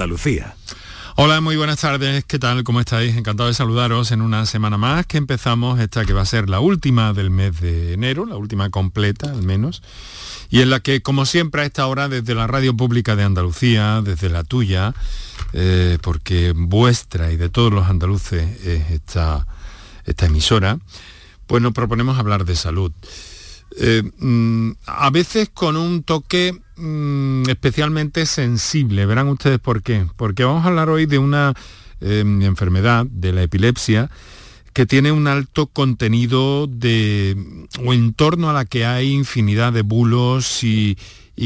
Andalucía. Hola, muy buenas tardes. ¿Qué tal? ¿Cómo estáis? Encantado de saludaros en una semana más que empezamos esta que va a ser la última del mes de enero, la última completa al menos, y en la que, como siempre, a esta hora, desde la Radio Pública de Andalucía, desde la tuya, eh, porque vuestra y de todos los andaluces es esta, esta emisora, pues nos proponemos hablar de salud. Eh, mm, a veces con un toque mm, especialmente sensible. Verán ustedes por qué. Porque vamos a hablar hoy de una eh, enfermedad, de la epilepsia, que tiene un alto contenido de, o en torno a la que hay infinidad de bulos y,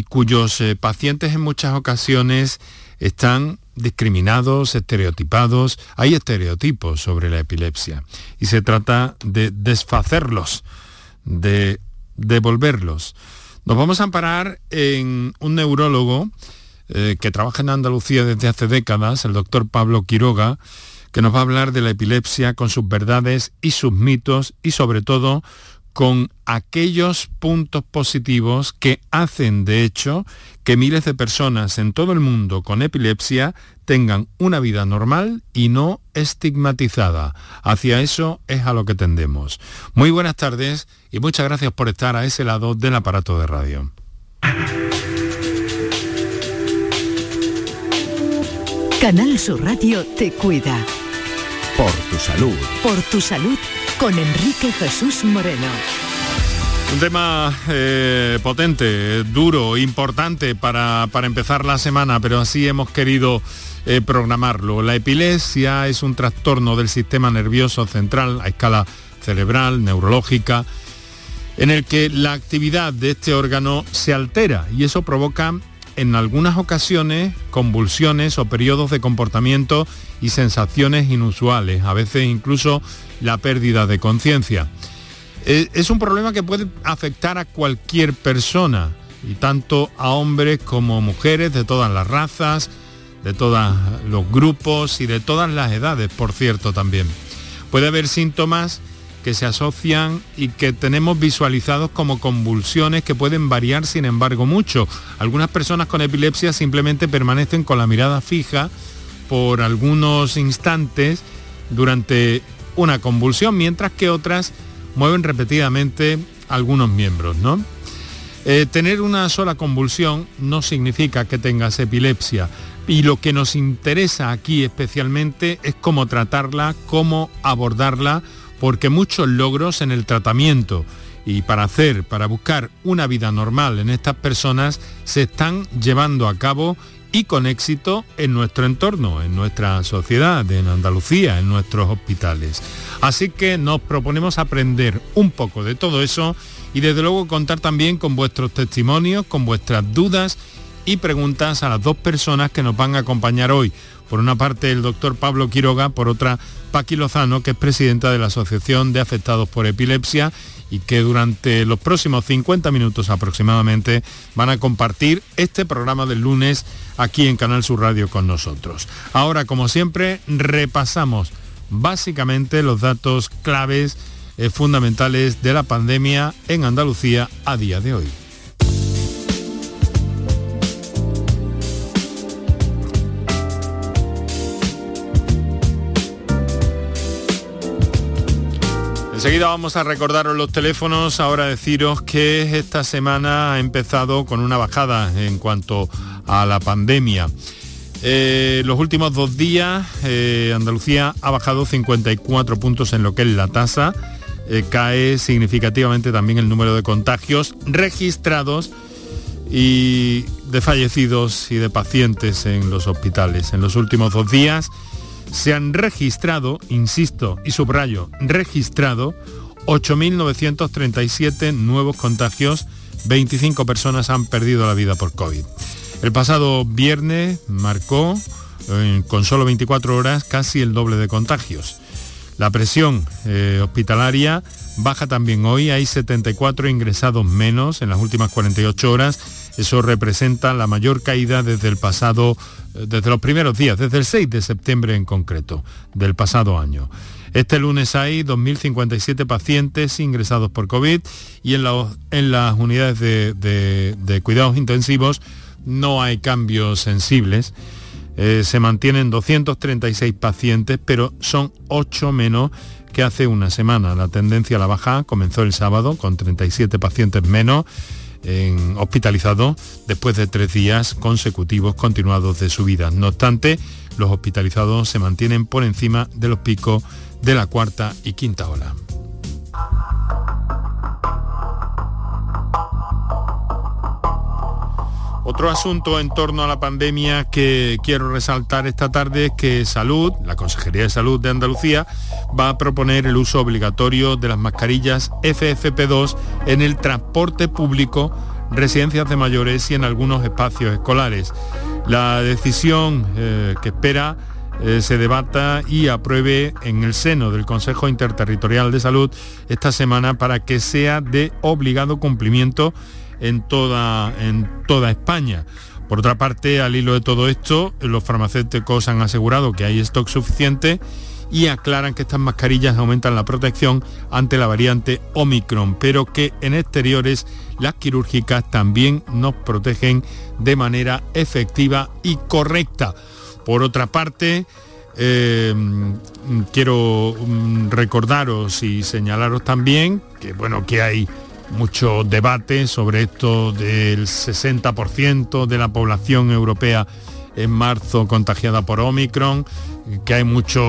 cuyos eh, pacientes en muchas ocasiones están discriminados, estereotipados. Hay estereotipos sobre la epilepsia y se trata de desfacerlos, de devolverlos. Nos vamos a amparar en un neurólogo eh, que trabaja en Andalucía desde hace décadas, el doctor Pablo Quiroga, que nos va a hablar de la epilepsia con sus verdades y sus mitos y sobre todo con aquellos puntos positivos que hacen, de hecho, que miles de personas en todo el mundo con epilepsia tengan una vida normal y no estigmatizada. Hacia eso es a lo que tendemos. Muy buenas tardes y muchas gracias por estar a ese lado del aparato de radio. Canal Sur Radio te cuida. Por tu salud. Por tu salud con Enrique Jesús Moreno. Un tema eh, potente, duro, importante para, para, empezar la semana, pero así hemos querido eh, programarlo. La epilepsia es un trastorno del sistema nervioso central a escala cerebral, neurológica, en el que la actividad de este órgano se altera y eso provoca en algunas ocasiones convulsiones o periodos de comportamiento y sensaciones inusuales, a veces incluso la pérdida de conciencia. Eh, es un problema que puede afectar a cualquier persona, y tanto a hombres como mujeres de todas las razas, de todos los grupos y de todas las edades, por cierto, también. Puede haber síntomas que se asocian y que tenemos visualizados como convulsiones que pueden variar sin embargo mucho. Algunas personas con epilepsia simplemente permanecen con la mirada fija por algunos instantes durante una convulsión, mientras que otras mueven repetidamente algunos miembros, ¿no? Eh, tener una sola convulsión no significa que tengas epilepsia y lo que nos interesa aquí especialmente es cómo tratarla, cómo abordarla, porque muchos logros en el tratamiento y para hacer, para buscar una vida normal en estas personas se están llevando a cabo y con éxito en nuestro entorno, en nuestra sociedad, en Andalucía, en nuestros hospitales. Así que nos proponemos aprender un poco de todo eso y desde luego contar también con vuestros testimonios, con vuestras dudas y preguntas a las dos personas que nos van a acompañar hoy. Por una parte el doctor Pablo Quiroga, por otra Paqui Lozano, que es presidenta de la Asociación de Afectados por Epilepsia y que durante los próximos 50 minutos aproximadamente van a compartir este programa del lunes aquí en Canal Sur Radio con nosotros. Ahora, como siempre, repasamos básicamente los datos claves eh, fundamentales de la pandemia en Andalucía a día de hoy. Enseguida vamos a recordaros los teléfonos, ahora deciros que esta semana ha empezado con una bajada en cuanto a la pandemia. Eh, los últimos dos días eh, Andalucía ha bajado 54 puntos en lo que es la tasa, eh, cae significativamente también el número de contagios registrados y de fallecidos y de pacientes en los hospitales. En los últimos dos días se han registrado, insisto y subrayo, registrado 8.937 nuevos contagios, 25 personas han perdido la vida por COVID. El pasado viernes marcó, eh, con solo 24 horas, casi el doble de contagios. La presión eh, hospitalaria baja también hoy, hay 74 ingresados menos en las últimas 48 horas. Eso representa la mayor caída desde el pasado desde los primeros días, desde el 6 de septiembre en concreto, del pasado año. Este lunes hay 2.057 pacientes ingresados por COVID y en, en las unidades de, cuidados intensivos no hay cambios sensibles. eh, se mantienen 236 pacientes, pero son 8 menos que hace una semana. La tendencia a la baja comenzó el sábado con 37 pacientes menos en hospitalizados después de tres días consecutivos continuados de subida. No obstante, los hospitalizados se mantienen por encima de los picos de la cuarta y quinta ola. Otro asunto en torno a la pandemia que quiero resaltar esta tarde es que Salud, la Consejería de Salud de Andalucía, va a proponer el uso obligatorio de las mascarillas FFP2 en el transporte público, residencias de mayores y en algunos espacios escolares. La decisión eh, que espera eh, se debata y apruebe en el seno del Consejo Interterritorial de Salud esta semana para que sea de obligado cumplimiento en toda, en toda España. Por otra parte, al hilo de todo esto, los farmacéuticos han asegurado que hay stock suficiente y aclaran que estas mascarillas aumentan la protección ante la variante Omicron, pero que en exteriores las quirúrgicas también nos protegen de manera efectiva y correcta. Por otra parte, eh, quiero mm, recordaros y señalaros también que bueno que hay mucho debate sobre esto del 60% de la población europea en marzo contagiada por Omicron, que hay mucho,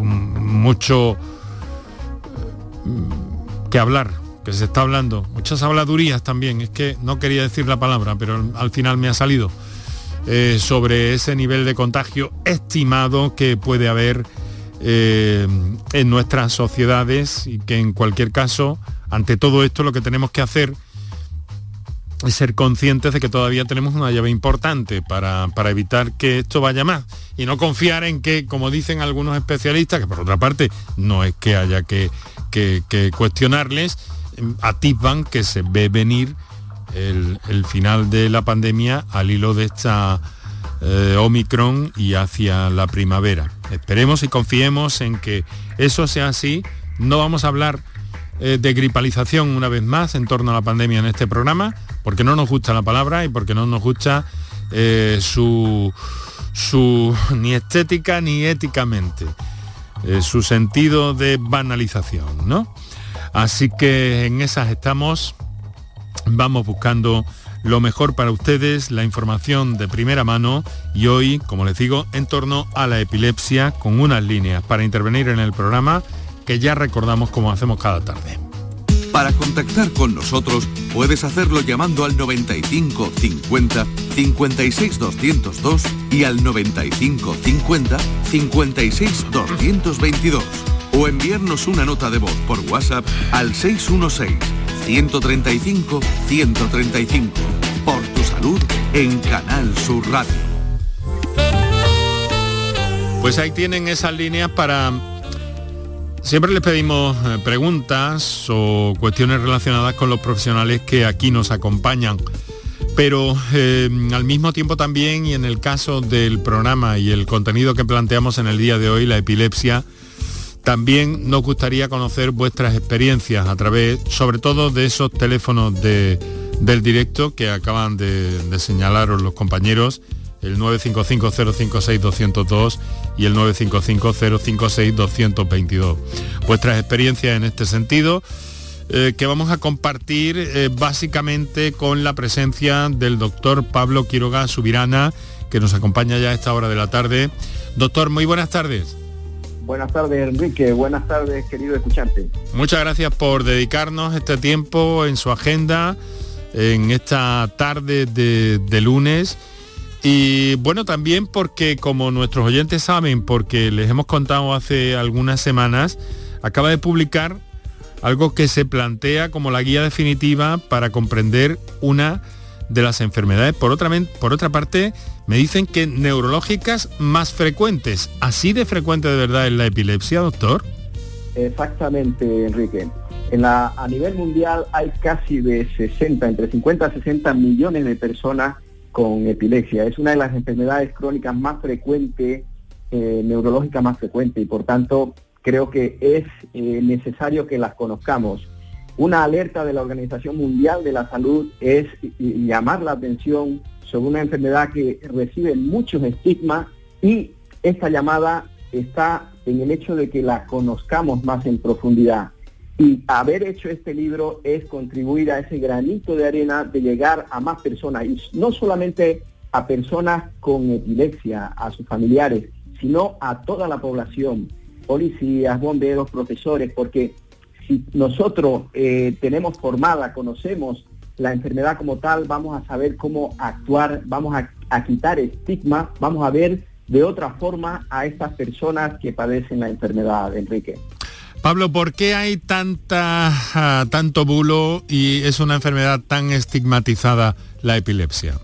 mucho mm, que hablar, que se está hablando, muchas habladurías también, es que no quería decir la palabra, pero al final me ha salido, eh, sobre ese nivel de contagio estimado que puede haber eh, en nuestras sociedades y que en cualquier caso ante todo esto lo que tenemos que hacer es ser conscientes de que todavía tenemos una llave importante para, evitar que esto vaya más y no confiar en que, como dicen algunos especialistas, que por otra parte no es que haya que, cuestionarles, atisban que se ve venir el, final de la pandemia al hilo de esta eh, Omicron y hacia la primavera. Esperemos y confiemos en que eso sea así. No vamos a hablar eh, de gripalización una vez más en torno a la pandemia en este programa, porque no nos gusta la palabra y porque no nos gusta eh, su, su, ni estética ni éticamente, eh, su sentido de banalización, ¿no? Así que en esas estamos, vamos buscando lo mejor para ustedes, la información de primera mano y hoy, como les digo, en torno a la epilepsia con unas líneas para intervenir en el programa que ya recordamos como hacemos cada tarde. Para contactar con nosotros puedes hacerlo llamando al 95 50 56 202 y al 95 50 56 222 o enviarnos una nota de voz por WhatsApp al 616 135 135 por tu salud en Canal Sur Radio. Pues ahí tienen esas líneas para Siempre les pedimos eh, preguntas o cuestiones relacionadas con los profesionales que aquí nos acompañan, pero eh, al mismo tiempo también, y en el caso del programa y el contenido que planteamos en el día de hoy, la epilepsia, también nos gustaría conocer vuestras experiencias a través, sobre todo, de esos teléfonos del directo que acaban de, de señalaros los compañeros el 955-056-202 y el 955-056-222. Vuestras experiencias en este sentido, eh, que vamos a compartir eh, básicamente con la presencia del doctor Pablo Quiroga Subirana, que nos acompaña ya a esta hora de la tarde. Doctor, muy buenas tardes. Buenas tardes, Enrique. Buenas tardes, querido escuchante. Muchas gracias por dedicarnos este tiempo en su agenda, en esta tarde de lunes y bueno, también porque como nuestros oyentes saben, porque les hemos contado hace algunas semanas, acaba de publicar algo que se plantea como la guía definitiva para comprender una de las enfermedades. Por otra, por otra parte, me dicen que neurológicas más frecuentes. ¿Así de frecuente de verdad es la epilepsia, doctor? Exactamente, Enrique. En la, a nivel mundial hay casi de 60, entre 50 a 60 millones de personas con epilepsia. Es una de las enfermedades crónicas más frecuentes, eh, neurológicas más frecuentes, y por tanto creo que es eh, necesario que las conozcamos. Una alerta de la Organización Mundial de la Salud es llamar la atención sobre una enfermedad que recibe muchos estigmas y esta llamada está en el hecho de que la conozcamos más en profundidad. Y haber hecho este libro es contribuir a ese granito de arena de llegar a más personas, y no solamente a personas con epilepsia, a sus familiares, sino a toda la población, policías, bomberos, profesores, porque si nosotros eh, tenemos formada, conocemos la enfermedad como tal, vamos a saber cómo actuar, vamos a, a quitar estigma, vamos a ver de otra forma a estas personas que padecen la enfermedad, Enrique. Pablo, ¿por qué hay tanta, ah, tanto bulo y es una enfermedad tan estigmatizada la epilepsia?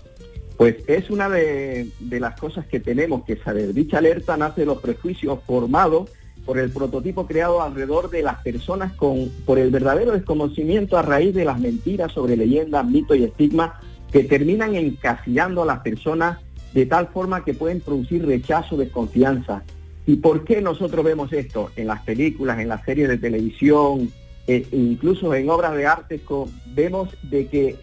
Pues es una de, las cosas que tenemos que saber. Dicha alerta nace de los prejuicios formados por el prototipo creado alrededor de las personas con, por el verdadero desconocimiento a raíz de las mentiras sobre leyendas, mitos y estigmas que terminan encasillando a las personas de tal forma que pueden producir rechazo, desconfianza. ¿Y por qué nosotros vemos esto? En las películas, en las series de televisión, e incluso en obras de arte, vemos de que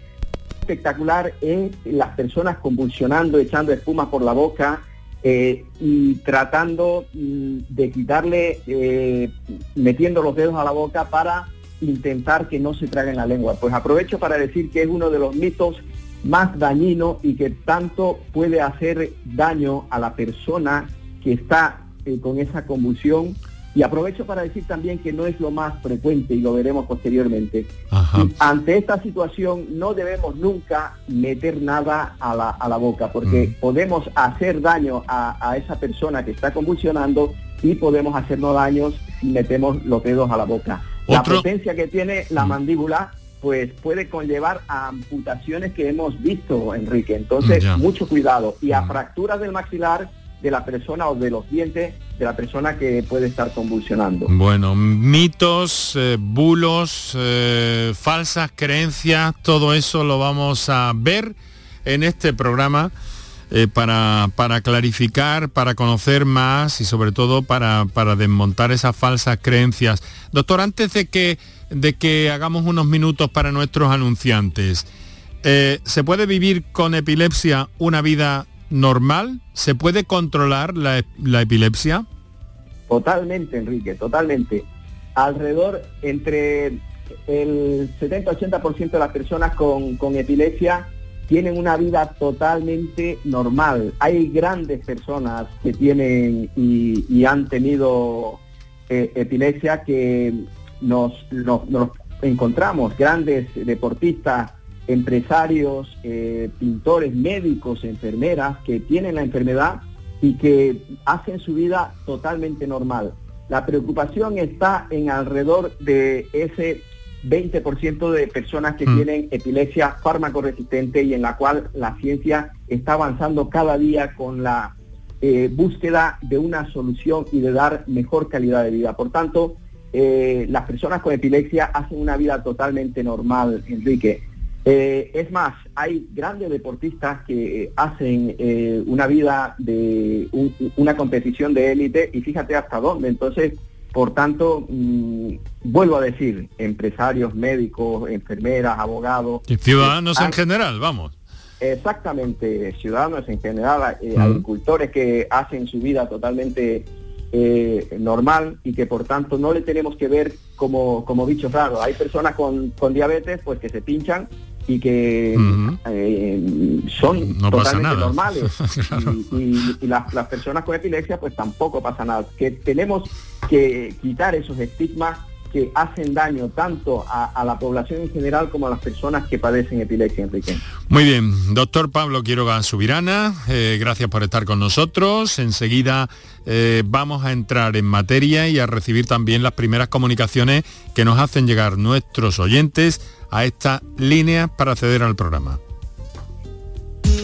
espectacular es las personas convulsionando, echando espuma por la boca eh, y tratando mm, de quitarle, eh, metiendo los dedos a la boca para intentar que no se traguen la lengua. Pues aprovecho para decir que es uno de los mitos más dañino y que tanto puede hacer daño a la persona que está eh, con esa convulsión. Y aprovecho para decir también que no es lo más frecuente y lo veremos posteriormente. ante esta situación no debemos nunca meter nada a la, a la boca porque mm. podemos hacer daño a, esa persona que está convulsionando y podemos hacernos daños si metemos los dedos a la boca. La potencia que tiene la mm. mandíbula pues puede conllevar a amputaciones que hemos visto, Enrique. Entonces, mucho cuidado. Y a mm. fracturas del maxilar de la persona o de los dientes de la persona que puede estar convulsionando. Bueno, mitos, eh, bulos, eh, falsas creencias, todo eso lo vamos a ver en este programa. Eh, para, para, clarificar, para conocer más y sobre todo para, para desmontar esas falsas creencias. Doctor, antes de que de que hagamos unos minutos para nuestros anunciantes. ¿Se puede vivir con epilepsia una vida normal? ¿Se puede controlar la, epilepsia? Totalmente, Enrique, totalmente. Alrededor entre el 70-80% de las personas con, epilepsia tienen una vida totalmente normal. Hay grandes personas que tienen y, han tenido eh, epilepsia que nos, encontramos grandes deportistas, empresarios, eh, pintores, médicos, enfermeras que tienen la enfermedad y que hacen su vida totalmente normal. La preocupación está en alrededor de ese 20% de personas que mm. tienen epilepsia fármaco resistente y en la cual la ciencia está avanzando cada día con la eh, búsqueda de una solución y de dar mejor calidad de vida. Por tanto, eh, las personas con epilepsia hacen una vida totalmente normal, Enrique. Eh, es más, hay grandes deportistas que hacen eh, una vida de una competición de élite y fíjate hasta dónde. Entonces, por tanto, mm, vuelvo a decir, empresarios, médicos, enfermeras, abogados. Y ciudadanos en general, vamos. Exactamente, ciudadanos en general, agricultores que hacen su vida totalmente eh, normal y que por tanto no le tenemos que ver como, como bichos raros. Hay personas con, diabetes pues que se pinchan y que eh, son totalmente normales. Y, las, las, personas con epilepsia pues tampoco pasa nada. Que tenemos que quitar esos estigmas que hacen daño tanto a, la población en general como a las personas que padecen epilepsia, Enrique. Muy bien, doctor Pablo Quiroga Subirana, eh, gracias por estar con nosotros. Enseguida eh, vamos a entrar en materia y a recibir también las primeras comunicaciones que nos hacen llegar nuestros oyentes a esta línea para acceder al programa.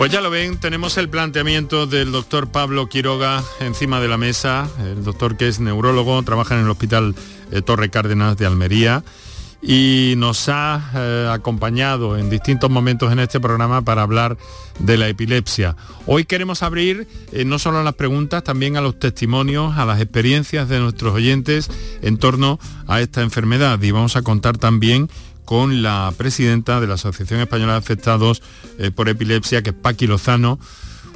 Pues ya lo ven, tenemos el planteamiento del doctor Pablo Quiroga encima de la mesa, el doctor que es neurólogo, trabaja en el Hospital eh, Torre Cárdenas de Almería. Y nos ha eh, acompañado en distintos momentos en este programa para hablar de la epilepsia. Hoy queremos abrir eh, no solo a las preguntas, también a los testimonios, a las experiencias de nuestros oyentes en torno a esta enfermedad. Y vamos a contar también con la presidenta de la Asociación Española de Afectados eh, por Epilepsia, que es Paqui Lozano,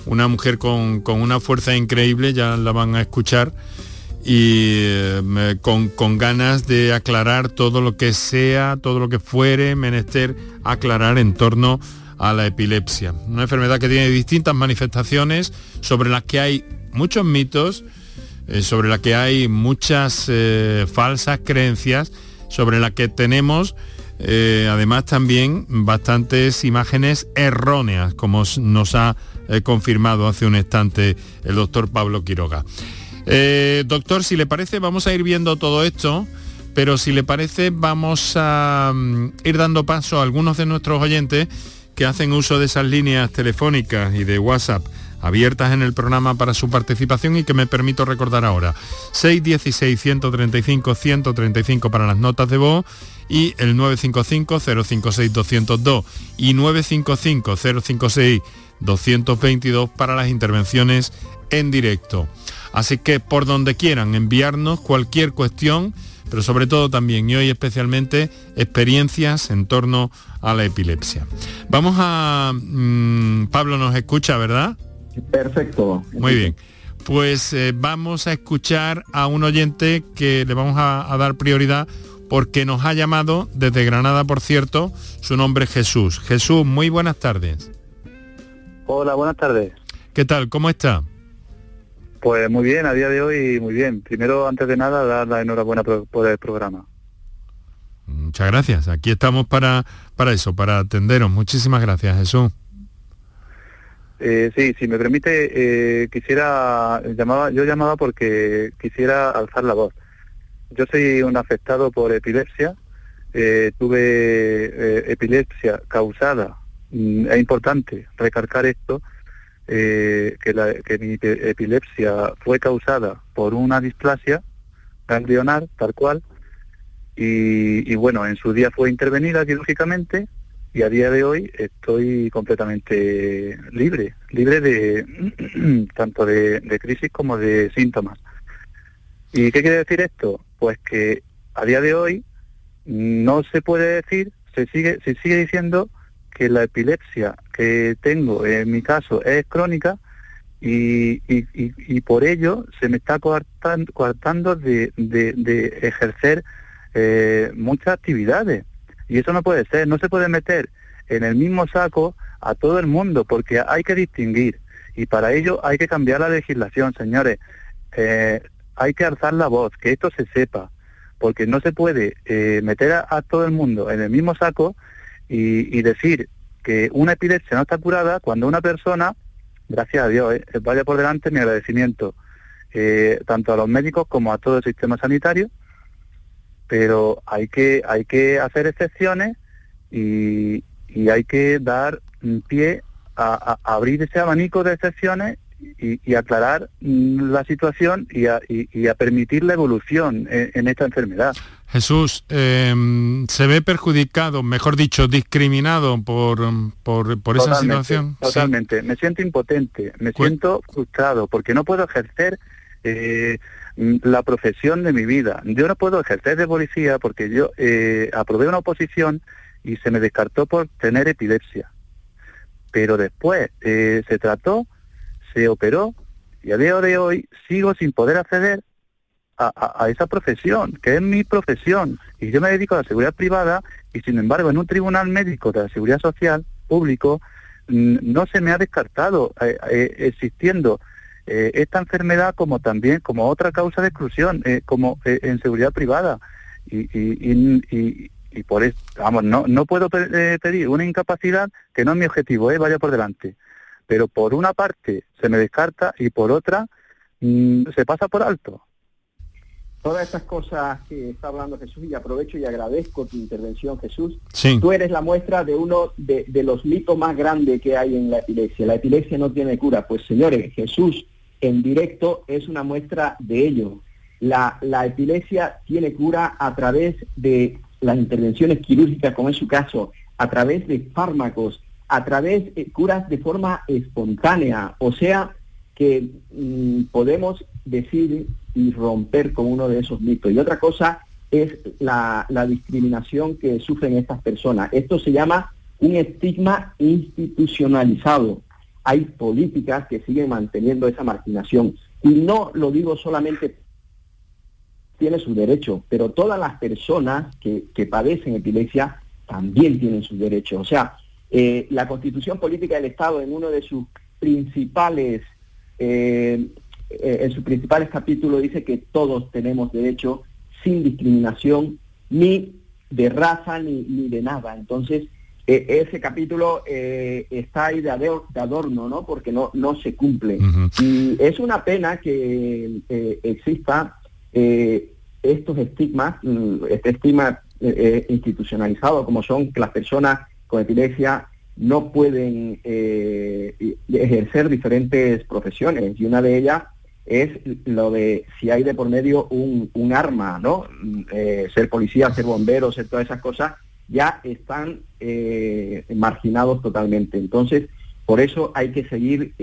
una mujer con, una fuerza increíble, ya la van a escuchar, y eh, con, ganas de aclarar todo lo que sea, todo lo que fuere menester aclarar en torno a la epilepsia. Una enfermedad que tiene distintas manifestaciones, sobre las que hay muchos mitos, eh, sobre las que hay muchas falsas creencias, sobre las que tenemos eh, además también bastantes imágenes erróneas, como nos ha eh, confirmado hace un instante el doctor Pablo Quiroga. Eh, doctor, si le parece, vamos a ir viendo todo esto, pero si le parece, vamos a mm, ir dando paso a algunos de nuestros oyentes que hacen uso de esas líneas telefónicas y de WhatsApp abiertas en el programa para su participación y que me permito recordar ahora. 616-135-135 para las notas de voz y el 955-056-202 y 955-056-222 para las intervenciones en directo. Así que por donde quieran enviarnos cualquier cuestión, pero sobre todo también y hoy especialmente experiencias en torno a la epilepsia. Vamos a... Mm, Pablo nos escucha, ¿verdad? Perfecto. Muy bien. Pues eh, vamos a escuchar a un oyente que le vamos a, dar prioridad porque nos ha llamado desde Granada, por cierto, su nombre es Jesús. Jesús, muy buenas tardes. Hola, buenas tardes. ¿Qué tal? ¿Cómo está? Pues muy bien, a día de hoy muy bien. Primero, antes de nada, dar la enhorabuena por el programa. Muchas gracias. Aquí estamos para, para eso, para atenderos. Muchísimas gracias, Jesús. Eh, sí, si me permite, eh, quisiera, llamaba, yo llamaba porque quisiera alzar la voz. Yo soy un afectado por epilepsia, eh, tuve epilepsia causada, mm, es importante recalcar esto, que, que mi epilepsia fue causada por una displasia ganglionar, tal cual, y, bueno, en su día fue intervenida quirúrgicamente, y a día de hoy estoy completamente libre, libre de tanto de, crisis como de síntomas. ¿Y qué quiere decir esto? Pues que a día de hoy no se puede decir, se sigue, se sigue diciendo que la epilepsia que tengo en mi caso es crónica y, y, por ello se me está coartando, de, de, ejercer eh, muchas actividades. Y eso no puede ser, no se puede meter en el mismo saco a todo el mundo porque hay que distinguir y para ello hay que cambiar la legislación, señores. Eh, hay que alzar la voz, que esto se sepa, porque no se puede eh, meter a, todo el mundo en el mismo saco y, decir que una epilepsia no está curada cuando una persona, gracias a Dios, eh, vaya por delante mi agradecimiento, tanto a los médicos como a todo el sistema sanitario, pero hay que, hay que hacer excepciones y, y hay que dar pie a, abrir ese abanico de excepciones y, aclarar mm, la situación y a, permitir la evolución en, esta enfermedad. Jesús, em, ¿se ve perjudicado, mejor dicho, discriminado por, por, esa situación? Totalmente, me siento impotente, me siento frustrado porque no puedo ejercer eh, mm, la profesión de mi vida. Yo no puedo ejercer de policía porque yo eh, aprobé una oposición y se me descartó por tener epilepsia pero después eh, se trató, se operó y a día de hoy sigo sin poder acceder a, esa profesión, que es mi profesión, y yo me dedico a la seguridad privada y sin embargo en un tribunal médico de la seguridad social público no se me ha descartado eh, eh, existiendo esta enfermedad como también como otra causa de exclusión, como en seguridad privada. y, y por eso, vamos, no, no puedo eh, pedir una incapacidad que no es mi objetivo, ¿eh? vaya por delante. Pero por una parte se me descarta y por otra mm, se pasa por alto. Todas estas cosas que está hablando Jesús, y aprovecho y agradezco tu intervención, Jesús. Tú eres la muestra de uno de, de los mitos más grandes que hay en la epilepsia. La epilepsia no tiene cura. Pues señores, Jesús en directo es una muestra de ello. La, la, epilepsia tiene cura a través de las intervenciones quirúrgicas, como es su caso, a través de fármacos, a través de curas de forma espontánea, o sea que mm, podemos decir y romper con uno de esos mitos. Y otra cosa es la, discriminación que sufren estas personas. Esto se llama un estigma institucionalizado. Hay políticas que siguen manteniendo esa marginación. Y no lo digo solamente tiene su derecho, pero todas las personas que, padecen epilepsia también tienen su derecho. O sea, eh, la constitución política del Estado en uno de sus principales, eh, eh, en sus principales capítulos dice que todos tenemos derecho sin discriminación ni de raza ni, ni de nada. Entonces, ese capítulo está ahí de, adorno, ¿no? Porque no, no se cumple. Y es una pena que exista eh, estos estigmas, mm, este estigma institucionalizado como son que las personas con epilepsia no pueden ejercer diferentes profesiones y una de ellas es lo de si hay de por medio un, un arma, ¿no? Mm, ser policía, ser bombero, ser todas esas cosas, ya están marginados totalmente. Entonces, por eso hay que seguir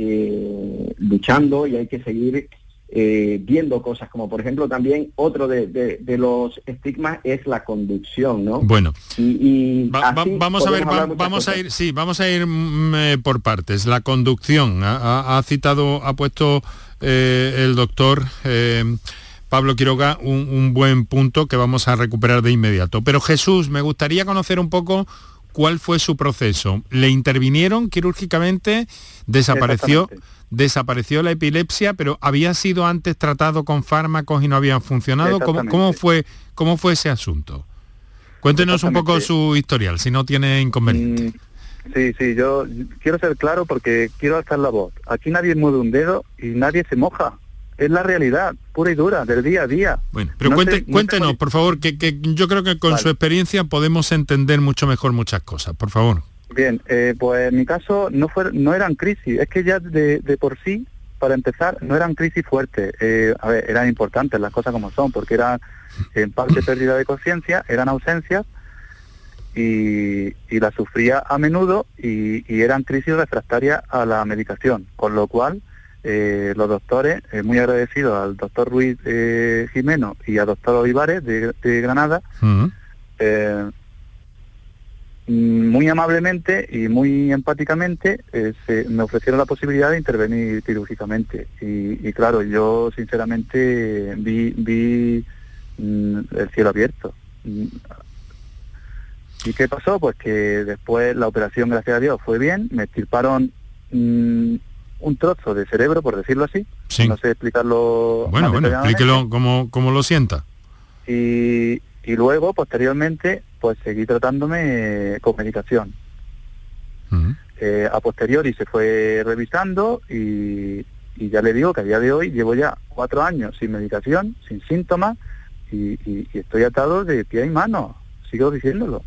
luchando y hay que seguir eh, viendo cosas como por ejemplo también otro de, los estigmas es la conducción no bueno y, vamos a ver vamos a ir sí vamos a ir mm, eh, por partes. La conducción ha, citado ha puesto eh, el doctor Pablo Quiroga un, un buen punto que vamos a recuperar de inmediato. Pero Jesús me gustaría conocer un poco cuál fue su proceso. Le intervinieron quirúrgicamente desapareció desapareció la epilepsia, pero había sido antes tratado con fármacos y no habían funcionado. ¿Cómo, fue, ¿Cómo fue ese asunto? Cuéntenos un poco su historial, si no tiene inconveniente. Mm, sí, sí, yo quiero ser claro porque quiero alzar la voz. Aquí nadie mueve un dedo y nadie se moja. Es la realidad, pura y dura, del día a día. Bueno, pero cuéntenos, por favor, que, yo creo que con su experiencia podemos entender mucho mejor muchas cosas, por favor. Bien, eh, pues en mi caso no fue, no eran crisis, es que ya de, por sí, para empezar, no eran crisis fuertes. Eh, a ver, eran importantes las cosas como son, porque eran en parte pérdida de conciencia, eran ausencias y, y las sufría a menudo y, eran crisis refractarias a la medicación, con lo cual eh, los doctores, eh, muy agradecidos al doctor Ruiz eh, Jimeno y al doctor Olivares de, Granada, mm, muy amablemente y muy empáticamente me ofrecieron la posibilidad de intervenir quirúrgicamente. Y, claro, yo sinceramente vi, vi mm, el cielo abierto. Mm, ¿Y qué pasó? Pues que después la operación, gracias a Dios, fue bien, me estirparon un trozo de cerebro, por decirlo así. No sé explicarlo. Bueno, bueno, explíquelo como, como lo sienta. Y, y, luego, posteriormente, pues seguí tratándome con medicación. Eh, a posteriori se fue revisando y, y, ya le digo que a día de hoy llevo ya cuatro años sin medicación, sin síntomas y, y estoy atado de pie y mano, sigo diciéndolo.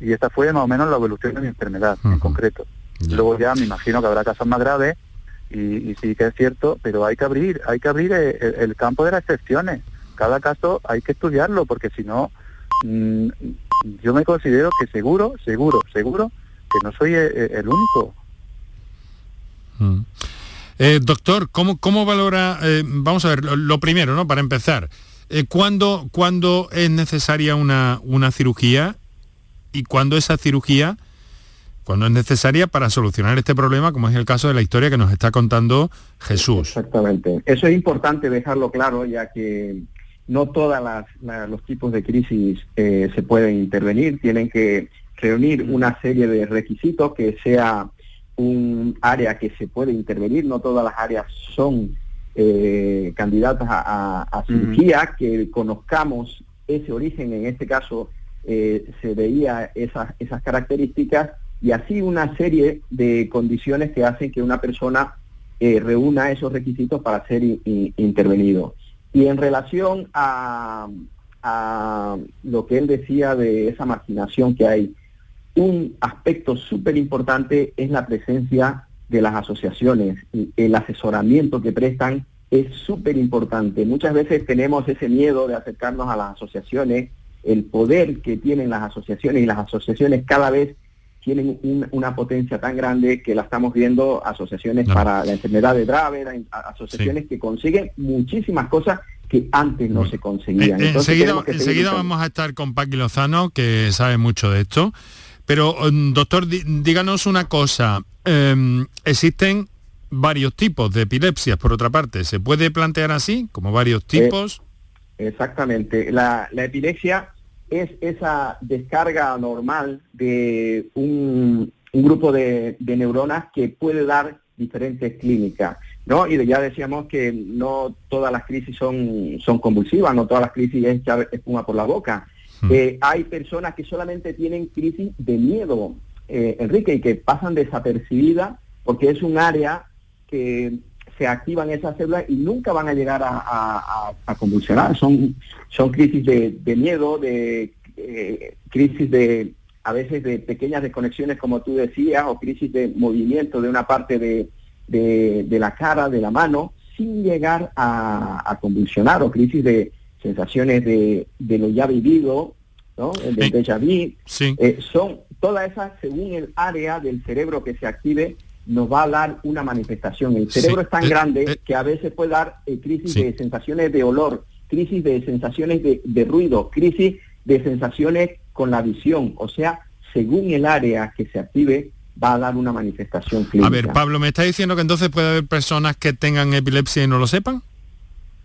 Y esta fue más o menos la evolución de mi enfermedad en concreto. Luego ya me imagino que habrá casos más graves y, sí que es cierto, pero hay que abrir, hay que abrir el, campo de las excepciones. Cada caso hay que estudiarlo porque si no, mm, yo me considero que seguro, seguro, seguro que no soy eh, eh, el, único. Mm. Eh, doctor, ¿cómo, cómo valora, vamos a ver, lo, primero, ¿no? Para empezar, ¿cuándo, ¿cuándo, es necesaria una, una cirugía y cuándo esa cirugía cuando es necesaria para solucionar este problema, como es el caso de la historia que nos está contando Jesús. Exactamente. Eso es importante dejarlo claro, ya que no todos los tipos de crisis eh, se pueden intervenir, tienen que reunir una serie de requisitos que sea un área que se puede intervenir, no todas las áreas son eh, candidatas a, cirugía, que conozcamos ese origen, en este caso eh, se veía esas, esas características. Y así una serie de condiciones que hacen que una persona eh, reúna esos requisitos para ser intervenido. Y en relación a, lo que él decía de esa marginación que hay, un aspecto súper importante es la presencia de las asociaciones. El asesoramiento que prestan es súper importante. Muchas veces tenemos ese miedo de acercarnos a las asociaciones, el poder que tienen las asociaciones y las asociaciones cada vez tienen una potencia tan grande que la estamos viendo asociaciones para la enfermedad de Dravet, asociaciones que consiguen muchísimas cosas que antes no se conseguían. Eh, enseguida, vamos a estar con Paqui Lozano, que sabe mucho de esto. Pero, um, doctor, díganos una cosa. Em, existen varios tipos de epilepsias, por otra parte. ¿Se puede plantear así, como varios eh, tipos? exactamente. La, la epilepsia es esa descarga normal de un, grupo de, neuronas que puede dar diferentes clínicas. ¿no? Y ya decíamos que no todas las crisis son, son convulsivas, no todas las crisis es echar espuma por la boca. Hmm. Eh, hay personas que solamente tienen crisis de miedo, eh, Enrique, y que pasan desapercibidas porque es un área que se activan esas células y nunca van a llegar a, convulsionar. Son, son crisis de, miedo, de eh, crisis de a veces de pequeñas desconexiones, como tú decías, o crisis de movimiento de una parte de, de, la cara, de la mano, sin llegar a, convulsionar, o crisis de sensaciones de, de lo ya vivido, ¿no? de déjà vu. Eh, son todas esas, según el área del cerebro que se active, nos va a dar una manifestación. El cerebro es tan eh, grande eh. que a veces puede dar eh, crisis de sensaciones de olor, crisis de sensaciones de, ruido, crisis de sensaciones con la visión. O sea, según el área que se active, va a dar una manifestación clínica. A ver, Pablo, ¿me está diciendo que entonces puede haber personas que tengan epilepsia y no lo sepan?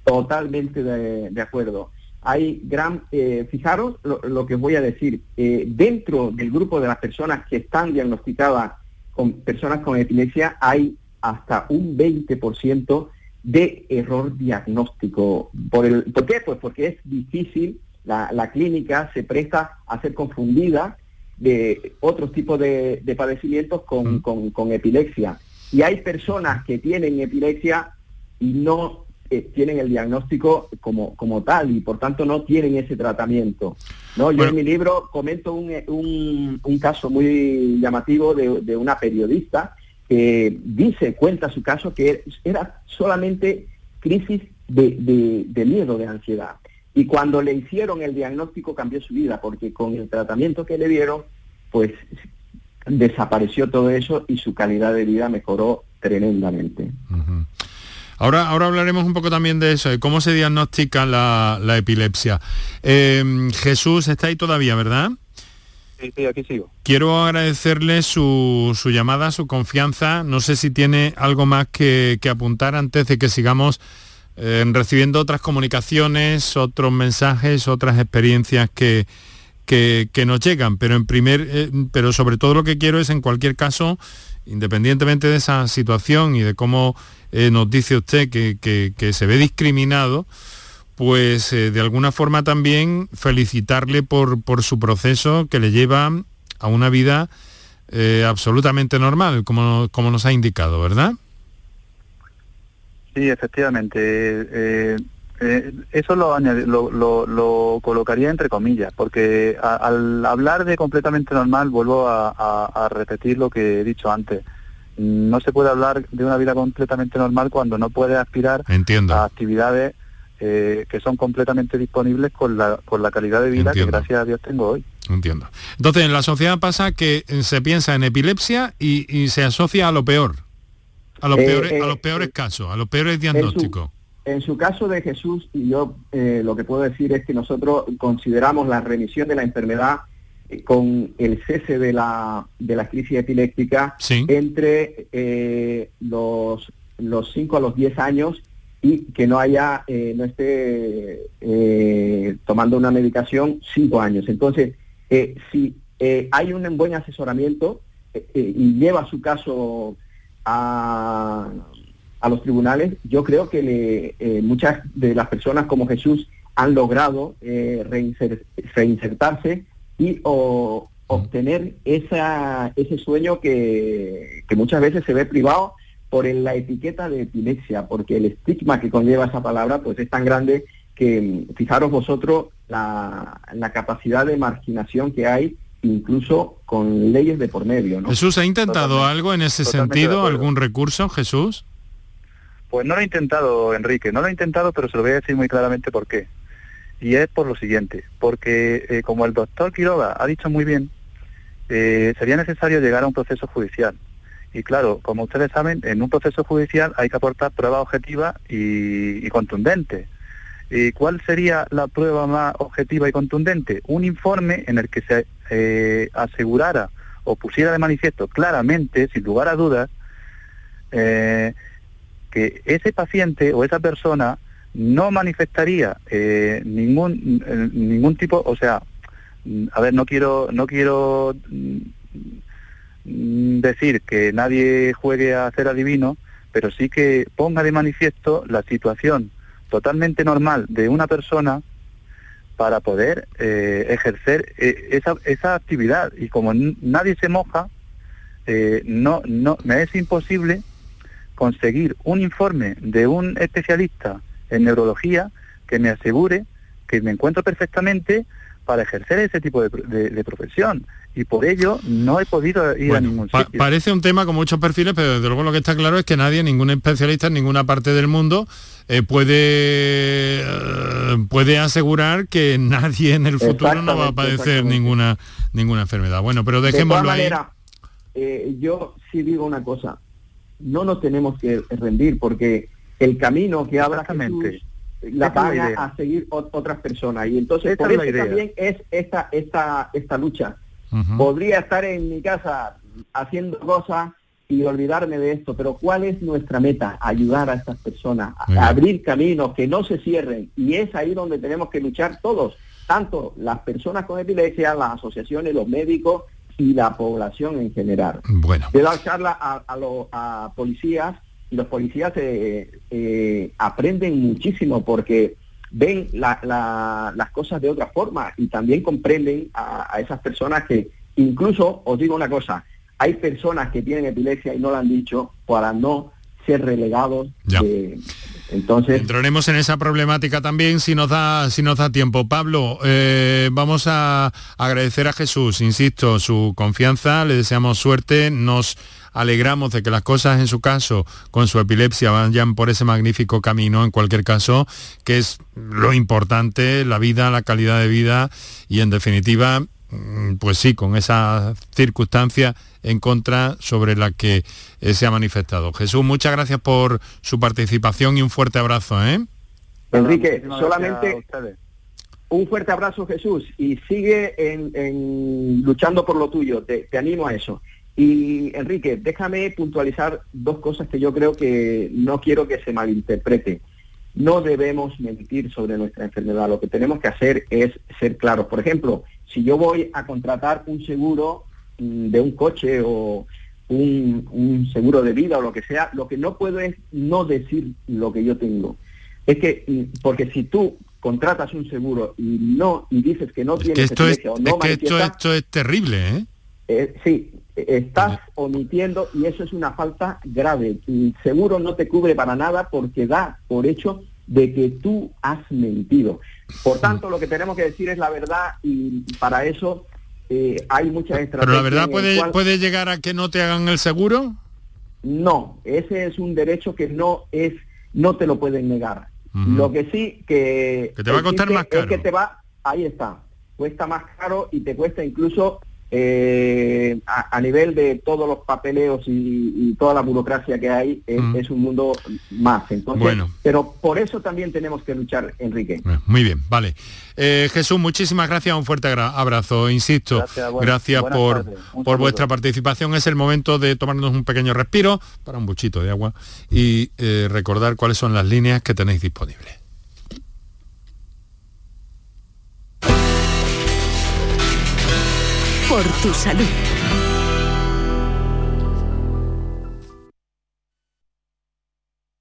Totalmente de, acuerdo. Hay gran, fijaros lo, que voy a decir, dentro del grupo de las personas que están diagnosticadas con personas con epilepsia hay hasta un 20% de error diagnóstico. ¿Por, el, ¿Por qué? Pues porque es difícil, la, clínica se presta a ser confundida de otros tipos de, padecimientos con, con, epilepsia. Y hay personas que tienen epilepsia y no eh, tienen el diagnóstico como, como tal y por tanto no tienen ese tratamiento. ¿No? Yo en mi libro comento un, un, caso muy llamativo de, una periodista que dice, cuenta su caso, que era solamente crisis de, de, miedo, de ansiedad. Y cuando le hicieron el diagnóstico cambió su vida, porque con el tratamiento que le dieron, pues desapareció todo eso y su calidad de vida mejoró tremendamente. Ahora, ahora hablaremos un poco también de eso, de cómo se diagnostica la, epilepsia. Em, Jesús está ahí todavía, ¿verdad? Sí, sí, aquí sigo. Quiero agradecerle su, llamada, su confianza. No sé si tiene algo más que, apuntar antes de que sigamos eh, recibiendo otras comunicaciones, otros mensajes, otras experiencias que, que, nos llegan. Pero en primer, eh, pero sobre todo lo que quiero es en cualquier caso, independientemente de esa situación y de cómo eh, nos dice usted que, se ve discriminado, pues eh, de alguna forma también felicitarle por, por, su proceso que le lleva a una vida eh, absolutamente normal, como, como nos ha indicado, ¿verdad? Sí, efectivamente. Eso lo, lo, colocaría entre comillas, porque al hablar de completamente normal vuelvo a, repetir lo que he dicho antes no se puede hablar de una vida completamente normal cuando no puede aspirar a actividades eh, que son completamente disponibles con la, con la calidad de vida que gracias a Dios tengo hoy. Entiendo. Entonces, en la sociedad pasa que se piensa en epilepsia y, se asocia a lo peor, a los, eh, peores, a eh, los peores casos, a los peores diagnósticos. En su, caso de Jesús, yo lo que puedo decir es que nosotros consideramos la remisión de la enfermedad con el cese de la, de la crisis epiléptica entre eh, los, los 5 a los 10 años y que no haya, eh, no esté eh, tomando una medicación 5 años. Entonces, si hay un buen asesoramiento y lleva su caso a, a los tribunales, yo creo que muchas de las personas como Jesús han logrado reinsertarse y o, obtener esa, ese sueño que, muchas veces se ve privado por la etiqueta de epilepsia, porque el estigma que conlleva esa palabra pues es tan grande que fijaros vosotros la, capacidad de marginación que hay incluso con leyes de por medio. Jesús, ¿ha intentado algo en ese sentido? ¿Algún recurso, Jesús? Pues no lo he intentado, Enrique, no lo he intentado, pero se lo voy a decir muy claramente por qué. Y es por lo siguiente, porque eh, como el doctor Quiroga ha dicho muy bien, eh, sería necesario llegar a un proceso judicial. Y claro, como ustedes saben, en un proceso judicial hay que aportar prueba objetiva y, contundente. ¿Y cuál sería la prueba más objetiva y contundente? Un informe en el que se eh, asegurara o pusiera de manifiesto claramente, sin lugar a dudas, que ese paciente o esa persona no manifestaría eh, ningún eh, ningún tipo, o sea, a ver, no quiero no quiero mm, decir que nadie juegue a ser adivino, pero sí que ponga de manifiesto la situación totalmente normal de una persona para poder eh, ejercer esa, esa actividad. Y como nadie se moja no no me es imposible conseguir un informe de un especialista en neurología que me asegure que me encuentro perfectamente para ejercer ese tipo de, profesión y por ello no he podido ir a ningún sitio. parece un tema con muchos perfiles, pero desde luego lo que está claro es que nadie, ningún especialista en ninguna parte del mundo eh, puede eh, puede asegurar que nadie en el futuro no va a padecer ninguna ninguna enfermedad. Bueno, pero dejémoslo ahí. Eh, yo sí digo una cosa, no nos tenemos que rendir porque el camino que abra Jesús la van a seguir otras personas. Y entonces por eso también es esta, esta, esta lucha. Podría estar en mi casa haciendo cosas y olvidarme de esto, pero ¿cuál es nuestra meta? Ayudar a estas personas, a abrir caminos, que no se cierren. Y es ahí donde tenemos que luchar todos, tanto las personas con epilepsia, las asociaciones, los médicos y la población en general. Bueno. De dar charla a, a, a policías y los policías eh, eh, aprenden muchísimo porque ven las cosas de otra forma y también comprenden a, esas personas que incluso, os digo una cosa, hay personas que tienen epilepsia y no lo han dicho para no ser relegados. Entonces entraremos en esa problemática también si nos da si nos da tiempo. Pablo, eh, vamos a agradecer a Jesús, insisto, su confianza, le deseamos suerte, nos alegramos de que las cosas en su caso con su epilepsia vayan por ese magnífico camino, en cualquier caso, que es lo importante, la vida, la calidad de vida y en definitiva pues sí, con esa circunstancia en contra sobre la que eh, se ha manifestado. Jesús, muchas gracias por su participación y un fuerte abrazo. ¿eh? Enrique, solamente un fuerte abrazo Jesús y sigue en, luchando por lo tuyo, te, animo a eso. Y Enrique, déjame puntualizar dos cosas que yo creo que no quiero que se malinterpreten. No debemos mentir sobre nuestra enfermedad, lo que tenemos que hacer es ser claros. Por ejemplo, si yo voy a contratar un seguro mm, de un coche o un, un seguro de vida o lo que sea, lo que no puedo es no decir lo que yo tengo. Es que, mm, porque si tú contratas un seguro y no y dices que no tienes esto es, o no es que esto, es terrible, ¿eh? ¿eh? sí, estás omitiendo y eso es una falta grave. El seguro no te cubre para nada porque da por hecho de que tú has mentido. Por tanto, lo que tenemos que decir es la verdad y para eso eh, hay muchas estrategias. ¿Pero la verdad puede, puede llegar a que no te hagan el seguro? No, ese es un derecho que no es, no te lo pueden negar. Lo que sí que... Que te va a costar más caro. Es que te va, ahí está, cuesta más caro y te cuesta incluso eh, a, nivel de todos los papeleos y, toda la burocracia que hay, es, un mundo más. Entonces, bueno. Pero por eso también tenemos que luchar, Enrique. Muy bien, vale. Eh, Jesús, muchísimas gracias, un fuerte abrazo, insisto. Gracias, por, por vuestra participación. Es el momento de tomarnos un pequeño respiro para un buchito de agua y eh, recordar cuáles son las líneas que tenéis disponibles. Por tu salud.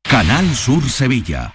Canal Sur Sevilla.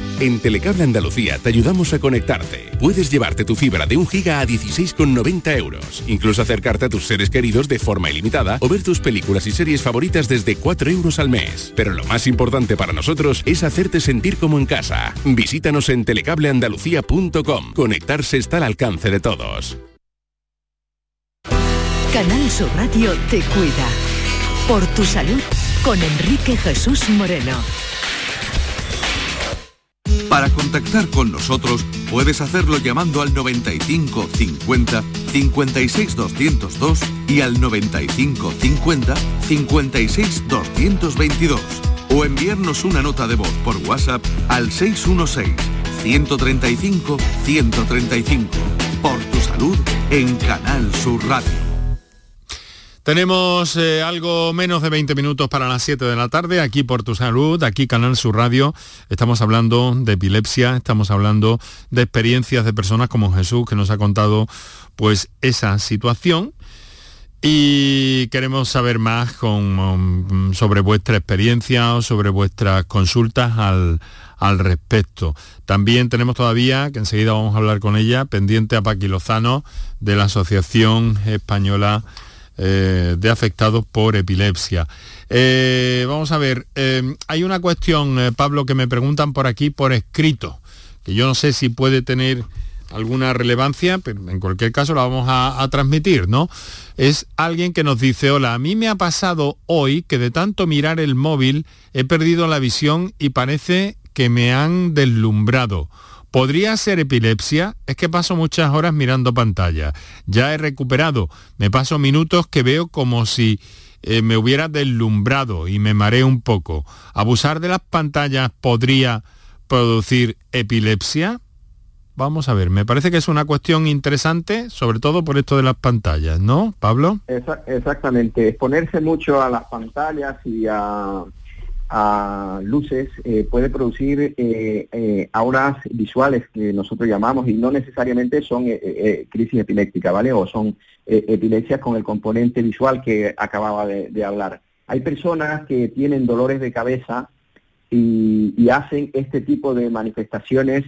En Telecable Andalucía te ayudamos a conectarte. Puedes llevarte tu fibra de un giga a 16,90 euros. Incluso acercarte a tus seres queridos de forma ilimitada o ver tus películas y series favoritas desde 4 euros al mes. Pero lo más importante para nosotros es hacerte sentir como en casa. Visítanos en telecableandalucía.com. Conectarse está al alcance de todos. Canal Sur Radio te cuida. Por tu salud con Enrique Jesús Moreno. Para contactar con nosotros puedes hacerlo llamando al 95 50 56 202 y al 95 50 56 222 o enviarnos una nota de voz por WhatsApp al 616 135 135. Por tu salud en Canal Sur Radio. Tenemos eh, algo menos de 20 minutos para las 7 de la tarde, aquí por tu salud, aquí Canal Sur Radio. Estamos hablando de epilepsia, estamos hablando de experiencias de personas como Jesús que nos ha contado pues esa situación. Y queremos saber más con, sobre vuestra experiencia o sobre vuestras consultas al, al respecto. También tenemos todavía, que enseguida vamos a hablar con ella, pendiente a Paqui Lozano de la Asociación Española eh, de afectados por epilepsia. Eh, vamos a ver, eh, hay una cuestión, Pablo, que me preguntan por aquí por escrito, que yo no sé si puede tener alguna relevancia, pero en cualquier caso la vamos a, a, transmitir, ¿no? Es alguien que nos dice, hola, a mí me ha pasado hoy que de tanto mirar el móvil he perdido la visión y parece que me han deslumbrado. ¿Podría ser epilepsia? Es que paso muchas horas mirando pantalla. Ya he recuperado. Me paso minutos que veo como si eh, me hubiera deslumbrado y me mareo un poco. ¿Abusar de las pantallas podría producir epilepsia? Vamos a ver, me parece que es una cuestión interesante, sobre todo por esto de las pantallas, ¿no, Pablo? Exactamente, exponerse mucho a las pantallas y a a luces eh, puede producir eh, eh, auras visuales que nosotros llamamos y no necesariamente son crisis epilépticas, ¿vale? O son epilepsias con el componente visual que acababa de, hablar. Hay personas que tienen dolores de cabeza y, hacen este tipo de manifestaciones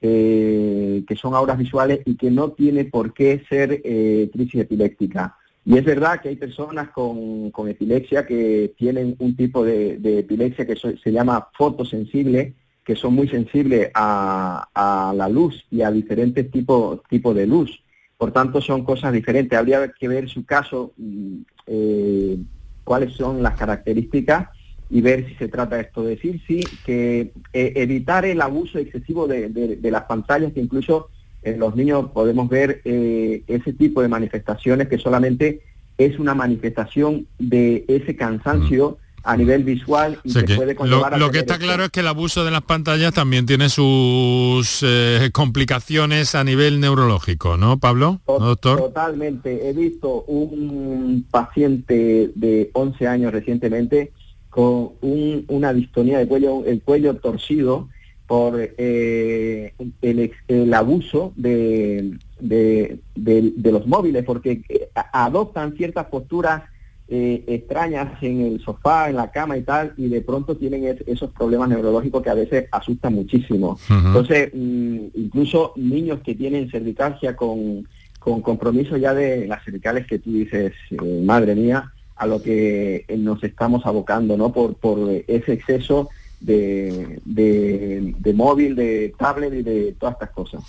que son auras visuales y que no tiene por qué ser crisis epiléptica. Y es verdad que hay personas con, epilepsia que tienen un tipo de, epilepsia que se llama fotosensible, que son muy sensibles a, la luz y a diferentes tipos tipo de luz. Por tanto, son cosas diferentes. Habría que ver su caso, mm, eh, cuáles son las características y ver si se trata de esto. Decir sí, que eh, evitar el abuso excesivo de, las pantallas, que incluso en los niños podemos ver eh, ese tipo de manifestaciones que solamente es una manifestación de ese cansancio a nivel visual y se puede conllevar lo, lo que está claro es que el abuso de las pantallas también tiene sus eh, complicaciones a nivel neurológico, ¿no, Pablo? doctor? Totalmente. He visto un paciente de 11 años recientemente con una distonía de cuello, el cuello torcido por eh, el, abuso de, de, los móviles, porque eh, adoptan ciertas posturas eh, extrañas en el sofá, en la cama y tal, y de pronto tienen esos problemas neurológicos que a veces asustan muchísimo. Entonces, mm, incluso niños que tienen cervicalgia con, con compromiso ya de las cervicales que tú dices, eh, madre mía, a lo que nos estamos abocando, ¿no? Por, por ese exceso de, de, de móvil, de tablet y de todas estas cosas.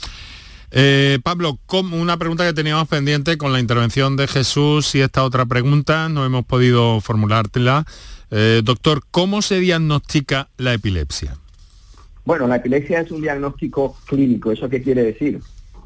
Eh, Pablo, una pregunta que teníamos pendiente con la intervención de Jesús y esta otra pregunta, no hemos podido formulártela. Eh, doctor, ¿cómo se diagnostica la epilepsia? Bueno, la epilepsia es un diagnóstico clínico. ¿Eso qué quiere decir?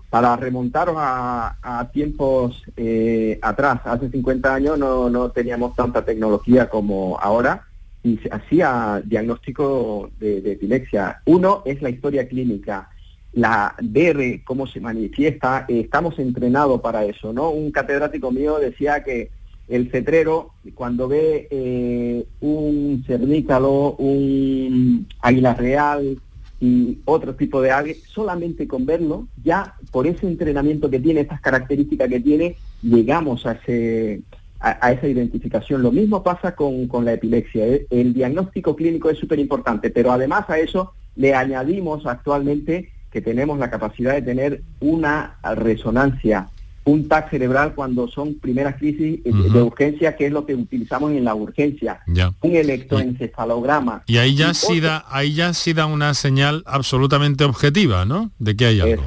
Para remontaros a, tiempos eh, atrás, hace 50 años no, teníamos tanta tecnología como ahora y se hacía diagnóstico de epilepsia. Uno es la historia clínica la ver cómo se manifiesta, eh, estamos entrenados para eso, ¿no? Un catedrático mío decía que el cetrero, cuando ve eh, un cernícalo, un águila real y otro tipo de ave, solamente con verlo, ya por ese entrenamiento que tiene, estas características que tiene, llegamos a, ese, a, esa identificación. Lo mismo pasa con, con la epilepsia. ¿eh? El diagnóstico clínico es súper importante, pero además a eso le añadimos actualmente que tenemos la capacidad de tener una resonancia, un TAC cerebral cuando son primeras crisis de urgencia, que es lo que utilizamos en la urgencia, un electroencefalograma. Y ahí ya, sí da, ahí ya sí da una señal absolutamente objetiva, ¿no? De que hay algo.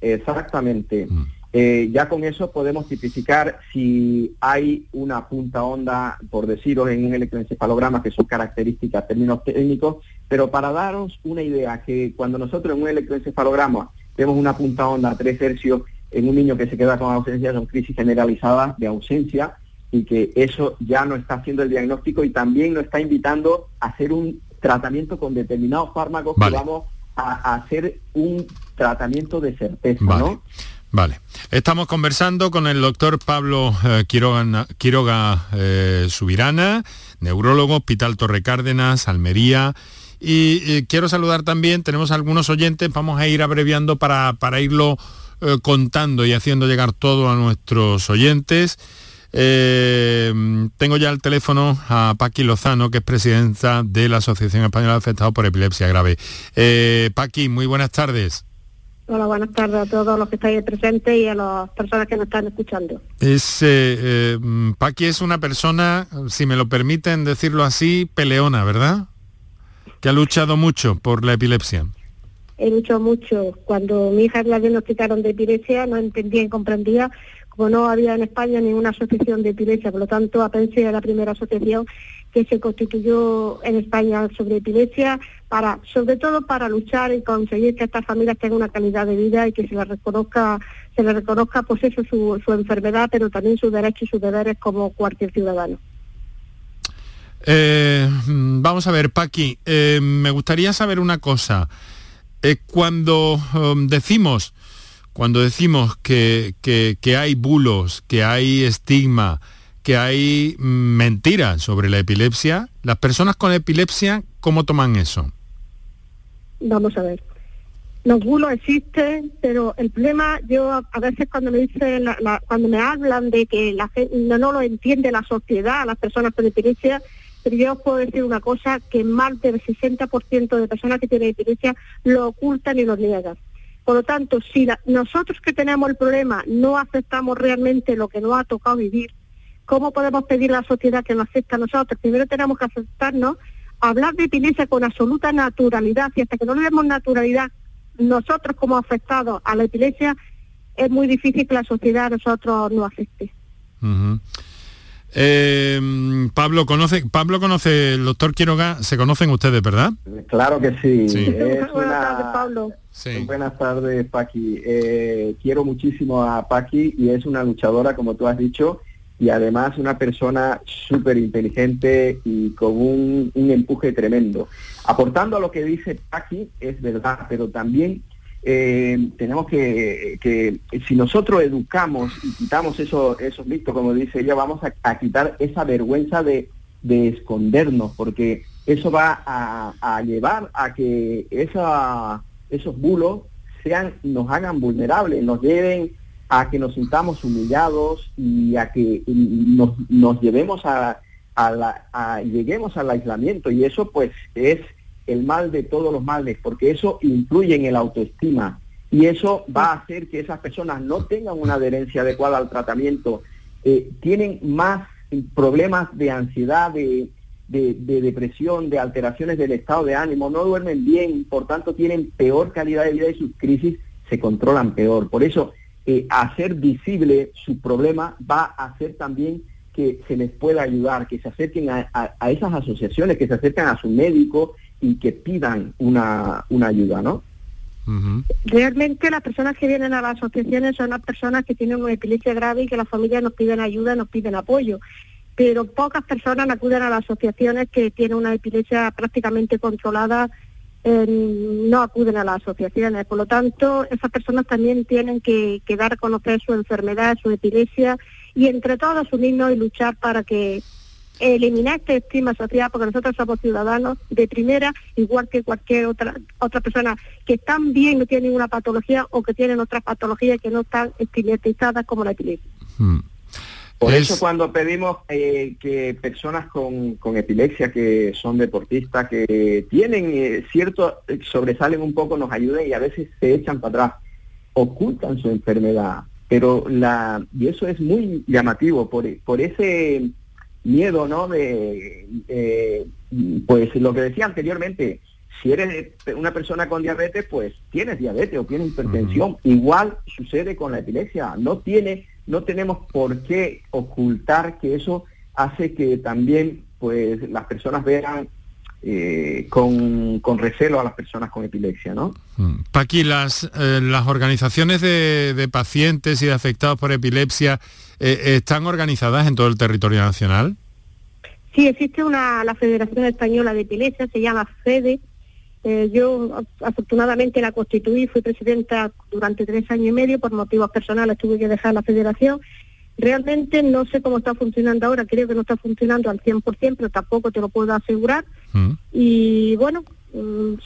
exactamente. Mm. Eh, ya con eso podemos tipificar si hay una punta onda, por deciros, en un electroencefalograma, que son características, términos técnicos, pero para daros una idea, que cuando nosotros en un electroencefalograma vemos una punta onda a 3 hercios en un niño que se queda con ausencia, son crisis generalizadas de ausencia, y que eso ya no está haciendo el diagnóstico y también nos está invitando a hacer un tratamiento con determinados fármacos que vamos a, hacer un tratamiento de certeza, ¿no? Vale. Estamos conversando con el doctor Pablo eh, Quiroga, eh, Subirana, neurólogo, Hospital Torre Cárdenas, Almería. Y quiero saludar también, tenemos algunos oyentes, vamos a ir abreviando para, para irlo eh, contando y haciendo llegar todo a nuestros oyentes. tengo ya el teléfono a Paqui Lozano, que es presidenta de la Asociación Española de Afectados por Epilepsia Grave. Paqui, muy buenas tardes. Hola, buenas tardes a todos los que estáis presentes y a las personas que nos están escuchando. Es, eh, eh, Paqui es una persona, si me lo permiten decirlo así, peleona, ¿verdad? Que ha luchado mucho por la epilepsia. He luchado mucho. Cuando mi hija la diagnosticaron de epilepsia, no entendía y comprendía como no había en España ninguna asociación de epilepsia, por lo tanto, apenas era la primera asociación que se constituyó en España sobre epilepsia, para, sobre todo para luchar y conseguir que estas familias tengan una calidad de vida y que se les reconozca, se les reconozca pues eso, su, enfermedad, pero también sus derechos y sus deberes como cualquier ciudadano. Eh, vamos a ver, Paqui, eh, me gustaría saber una cosa. Eh, cuando um, decimos cuando decimos que, hay bulos, que hay estigma, que hay mentiras sobre la epilepsia, las personas con epilepsia, ¿cómo toman eso? Vamos a ver. Los bulos existen, pero el problema, yo a veces cuando me dicen, cuando me hablan de que la gente no, lo entiende la sociedad, las personas con epilepsia, pero yo os puedo decir una cosa, que más del 60% de personas que tienen epilepsia lo ocultan y lo niegan. Por lo tanto, si nosotros que tenemos el problema no aceptamos realmente lo que nos ha tocado vivir, ¿cómo podemos pedir a la sociedad que nos acepte a nosotros? Primero tenemos que aceptarnos, hablar de epilepsia con absoluta naturalidad y hasta que no le demos naturalidad nosotros como afectados a la epilepsia, es muy difícil que la sociedad a nosotros nos acepte. Eh, Pablo conoce, Pablo conoce el doctor Quiroga, se conocen ustedes, ¿verdad? Claro que sí. buenas tardes, Pablo. Buenas tardes, Paqui. Eh, quiero muchísimo a Paqui y es una luchadora, como tú has dicho, y además una persona súper inteligente y con un, un, empuje tremendo. Aportando a lo que dice Paqui, es verdad, pero también eh, tenemos que, que, si nosotros educamos y quitamos esos, esos mitos, como dice ella, vamos a, quitar esa vergüenza de, de, escondernos, porque eso va a, llevar a que esa, esos bulos sean, nos hagan vulnerables, nos lleven a que nos sintamos humillados y a que nos, nos llevemos a, a, la, lleguemos al aislamiento. Y eso pues es el mal de todos los males, porque eso influye en el autoestima. Y eso va a hacer que esas personas no tengan una adherencia adecuada al tratamiento, eh, tienen más problemas de ansiedad, de, depresión, de alteraciones del estado de ánimo, no duermen bien, por tanto tienen peor calidad de vida y sus crisis se controlan peor. Por eso, eh, hacer visible su problema va a hacer también que se les pueda ayudar, que se acerquen a, a esas asociaciones, que se acerquen a su médico y que pidan una, una ayuda, ¿no? Realmente las personas que vienen a las asociaciones son las personas que tienen una epilepsia grave y que las familias nos piden ayuda, nos piden apoyo. Pero pocas personas acuden a las asociaciones que tienen una epilepsia prácticamente controlada, no acuden a las asociaciones. Por lo tanto, esas personas también tienen que, dar a conocer su enfermedad, su epilepsia y entre todos unirnos y luchar para que eliminar este estigma social porque nosotros somos ciudadanos de primera, igual que cualquier otra otra persona que están bien, no tienen ninguna patología o que tienen otras patologías que no están estigmatizadas como la epilepsia. Hmm. Por eso cuando pedimos eh, que personas con, con, epilepsia, que son deportistas, que tienen eh, cierto, eh, sobresalen un poco, nos ayuden y a veces se echan para atrás, ocultan su enfermedad. Pero la, y eso es muy llamativo, por, por ese miedo, ¿no? De, pues lo que decía anteriormente, si eres una persona con diabetes, pues tienes diabetes o tienes hipertensión. Igual sucede con la epilepsia. No tiene, no tenemos por qué ocultar que eso hace que también, pues, las personas vean eh, con, recelo a las personas con epilepsia, ¿no? Mm. Paqui, las, eh, las organizaciones de, pacientes y de afectados por epilepsia eh, están organizadas en todo el territorio nacional. Sí, existe una la Federación Española de Epilepsia, se llama FEDE. Yo afortunadamente la constituí, fui presidenta durante tres años y medio, por motivos personales tuve que dejar la federación Realmente no sé cómo está funcionando ahora, creo que no está funcionando al 100%, pero tampoco te lo puedo asegurar. Mm. Y bueno,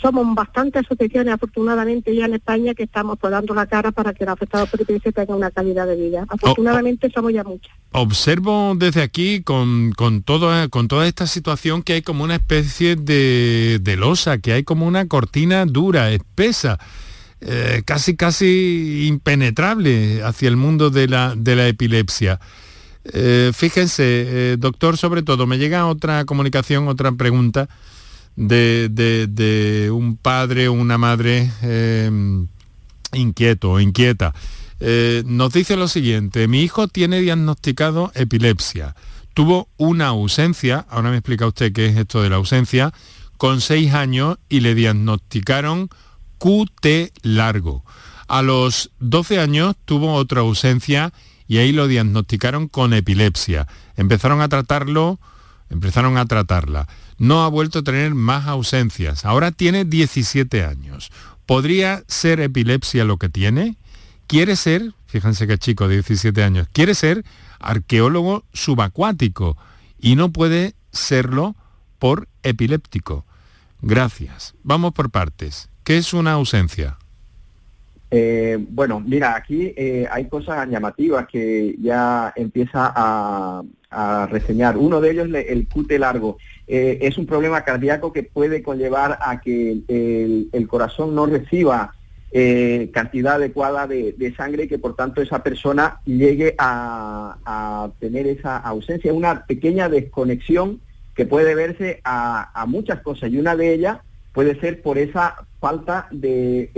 somos bastantes asociaciones afortunadamente ya en España que estamos dando la cara para que los afectados por epilepsia tengan una calidad de vida. Afortunadamente somos ya muchas. Observo desde aquí con, con, todo, con toda esta situación que hay como una especie de, de losa, que hay como una cortina dura, espesa eh, casi casi impenetrable hacia el mundo de la, de la epilepsia. Eh, fíjense, eh, doctor, sobre todo, me llega otra comunicación, otra pregunta de, un padre o una madre inquieto o inquieta. nos dice lo siguiente, mi hijo tiene diagnosticado epilepsia, tuvo una ausencia, ahora me explica usted qué es esto de la ausencia, con seis años y le diagnosticaron QT largo. A los 12 años tuvo otra ausencia y ahí lo diagnosticaron con epilepsia. Empezaron a tratarlo, empezaron a tratarla. No ha vuelto a tener más ausencias. Ahora tiene 17 años. ¿Podría ser epilepsia lo que tiene? Quiere ser, fíjense que chico de 17 años, quiere ser arqueólogo subacuático y no puede serlo por epiléptico. Gracias. Vamos por partes. ¿Qué es una ausencia? Eh, bueno, mira, aquí eh, hay cosas llamativas que ya empieza a, reseñar. Uno de ellos, el QT largo, eh, es un problema cardíaco que puede conllevar a que el, corazón no reciba eh, cantidad adecuada de, sangre y que por tanto esa persona llegue a, tener esa ausencia, una pequeña desconexión que puede verse a, muchas cosas y una de ellas puede ser por esa falta de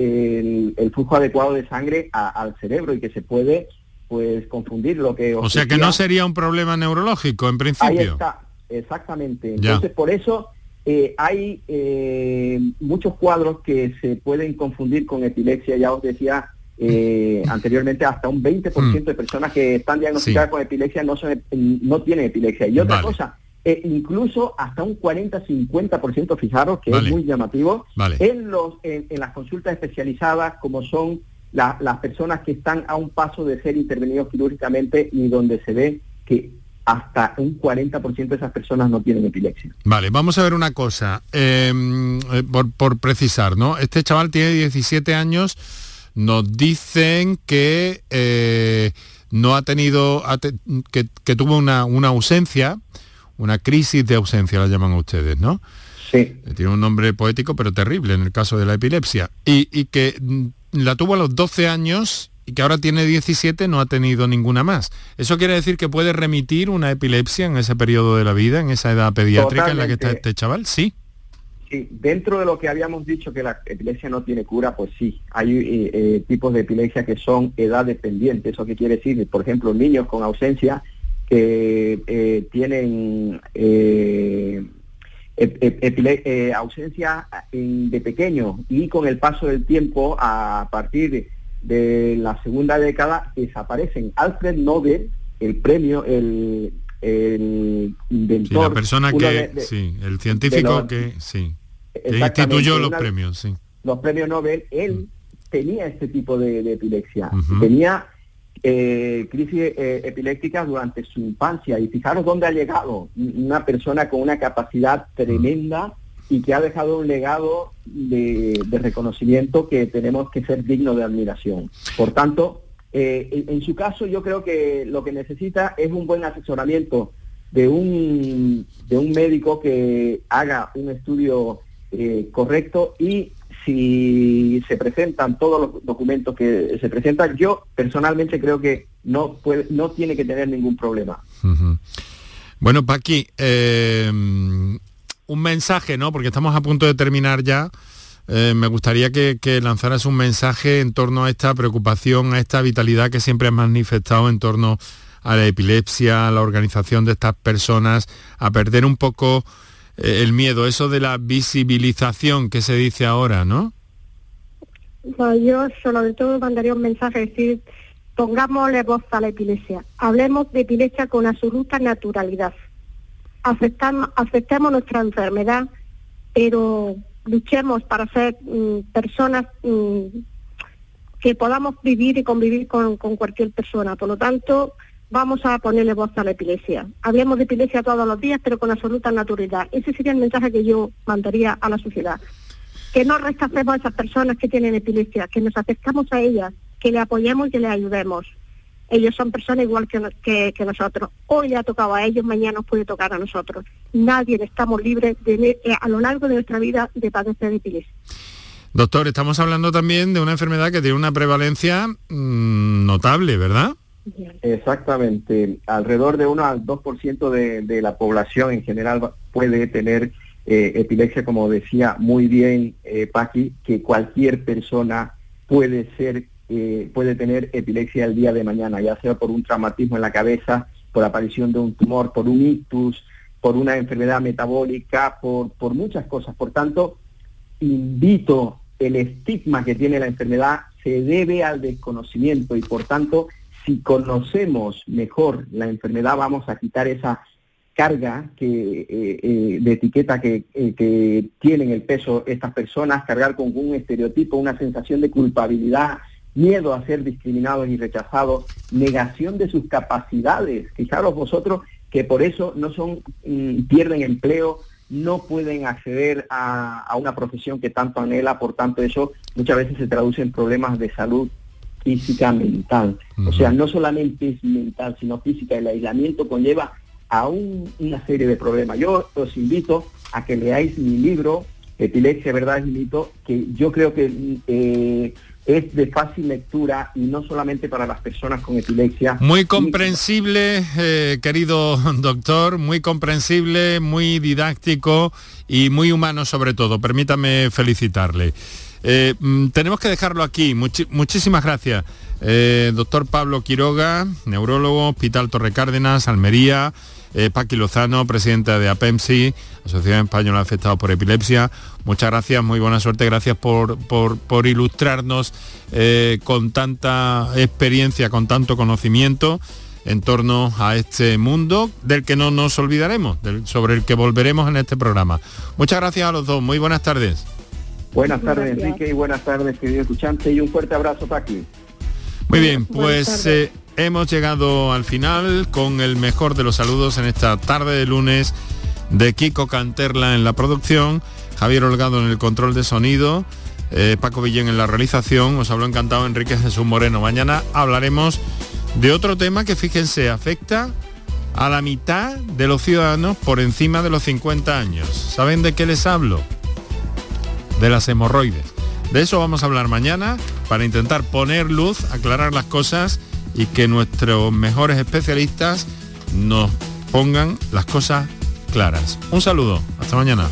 el, flujo adecuado de sangre al cerebro y que se puede pues confundir lo que o sea que no sería un problema neurológico en principio. ahí está exactamente. Entonces por eso eh, hay eh, muchos cuadros que se pueden confundir con epilepsia, ya os decía eh, anteriormente, hasta un 20% mm. de personas que están diagnosticadas con epilepsia no, son, no tienen epilepsia. Y otra cosa, incluso hasta un 40-50%, fijaros que es muy llamativo, en, los, en, las consultas especializadas como son las personas que están a un paso de ser intervenidos quirúrgicamente y donde se ve que hasta un 40% de esas personas no tienen epilepsia. Vale, vamos a ver una cosa, em, eh, por, precisar, ¿no? Este chaval tiene 17 años, nos dicen que eh, no ha tenido, que, tuvo una, ausencia, una crisis de ausencia, la llaman ustedes, ¿no? Sí. Eh, tiene un nombre poético, pero terrible en el caso de la epilepsia. Y, y que mm, la tuvo a los 12 años y que ahora tiene 17 no ha tenido ninguna más. ¿Eso quiere decir que puede remitir una epilepsia en ese periodo de la vida, en esa edad pediátrica en la que está este chaval? Sí. Sí, dentro de lo que habíamos dicho que la epilepsia no tiene cura, pues sí, hay eh, eh, tipos de epilepsia que son edad dependiente. ¿Eso qué quiere decir? Por ejemplo, niños con ausencia que eh, tienen ausencia de pequeño y con el paso del tiempo, a partir de de la segunda década desaparecen. Alfred Nobel, el premio, el, el inventor... la persona que, sí, el científico que, sí, instituyó los premios, sí. Los premios Nobel, él mm. tenía este tipo de, epilepsia, tenía eh, crisis eh, epilépticas durante su infancia y fijaros dónde ha llegado una persona con una capacidad tremenda y que ha dejado un legado de, reconocimiento que tenemos que ser dignos de admiración. Por tanto, eh, en, su caso yo creo que lo que necesita es un buen asesoramiento de un, de un médico que haga un estudio eh, correcto y si se presentan todos los documentos que se presentan, yo personalmente creo que no, puede, no tiene que tener ningún problema. Bueno, Paqui, eh, un mensaje, ¿no? Porque estamos a punto de terminar ya. Eh, me gustaría que, lanzaras un mensaje en torno a esta preocupación, a esta vitalidad que siempre has manifestado en torno a la epilepsia, a la organización de estas personas, a perder un poco eh, el miedo, eso de la visibilización que se dice ahora, ¿no? yo sobre todo mandaría un mensaje, decir, pongámosle voz a la epilepsia, hablemos de epilepsia con absoluta naturalidad aceptamos, aceptemos nuestra enfermedad, pero luchemos para ser mm, personas mm, que podamos vivir y convivir con, cualquier persona. Por lo tanto, vamos a ponerle voz a la epilepsia. Hablemos de epilepsia todos los días, pero con absoluta naturalidad. Ese sería el mensaje que yo mandaría a la sociedad. Que no rechacemos a esas personas que tienen epilepsia, que nos acercamos a ellas, que le apoyemos y que le ayudemos ellos son personas igual que, que, nosotros. Hoy le ha tocado a ellos, mañana nos puede tocar a nosotros. Nadie estamos libres de, eh, a lo largo de nuestra vida de padecer epilepsia. Doctor, estamos hablando también de una enfermedad que tiene una prevalencia mm, notable, ¿verdad? Exactamente. Alrededor de 1 al 2% de, de la población en general puede tener eh, epilepsia, como decía muy bien eh, Paqui, que cualquier persona puede ser eh, puede tener epilepsia el día de mañana, ya sea por un traumatismo en la cabeza, por aparición de un tumor, por un ictus, por una enfermedad metabólica, por, muchas cosas. Por tanto, invito el estigma que tiene la enfermedad se debe al desconocimiento y por tanto, si conocemos mejor la enfermedad, vamos a quitar esa carga eh, eh, de etiqueta que, que tienen el peso estas personas, cargar con un estereotipo, una sensación de culpabilidad, miedo a ser discriminados y rechazados, negación de sus capacidades. Fijaros vosotros que por eso no son, mm, pierden empleo, no pueden acceder a, una profesión que tanto anhela, por tanto eso muchas veces se traduce en problemas de salud física, mental. O sea, no solamente es mental, sino física. El aislamiento conlleva a una serie de problemas. Yo os invito a que leáis mi libro, Epilepsia, Verdad y Mito, que yo creo que eh, es de fácil lectura y no solamente para las personas con epilepsia. Muy comprensible, eh, querido doctor, muy comprensible, muy didáctico y muy humano sobre todo. Permítame felicitarle. Eh, mm, tenemos que dejarlo aquí. muchísimas gracias. Eh, doctor Pablo Quiroga, neurólogo, Hospital Torre Cárdenas, Almería. Eh, Paqui Lozano, presidenta de APEMSI, Asociación Española Afectados por Epilepsia. Muchas gracias, muy buena suerte, gracias por, por, ilustrarnos eh, con tanta experiencia, con tanto conocimiento en torno a este mundo del que no nos olvidaremos, sobre el que volveremos en este programa. Muchas gracias a los dos, muy buenas tardes. Buenas tardes Enrique y buenas tardes querido escuchante y un fuerte abrazo Paqui. Muy bien, pues hemos llegado al final con el mejor de los saludos en esta tarde de lunes de Kiko Canterla en la producción, Javier Holgado en el control de sonido, eh, Paco Villén en la realización, os habló encantado Enrique Jesús Moreno. Mañana hablaremos de otro tema que fíjense afecta a la mitad de los ciudadanos por encima de los 50 años. ¿Saben de qué les hablo? De las hemorroides. De eso vamos a hablar mañana para intentar poner luz, aclarar las cosas y que nuestros mejores especialistas nos pongan las cosas claras. Un saludo, hasta mañana.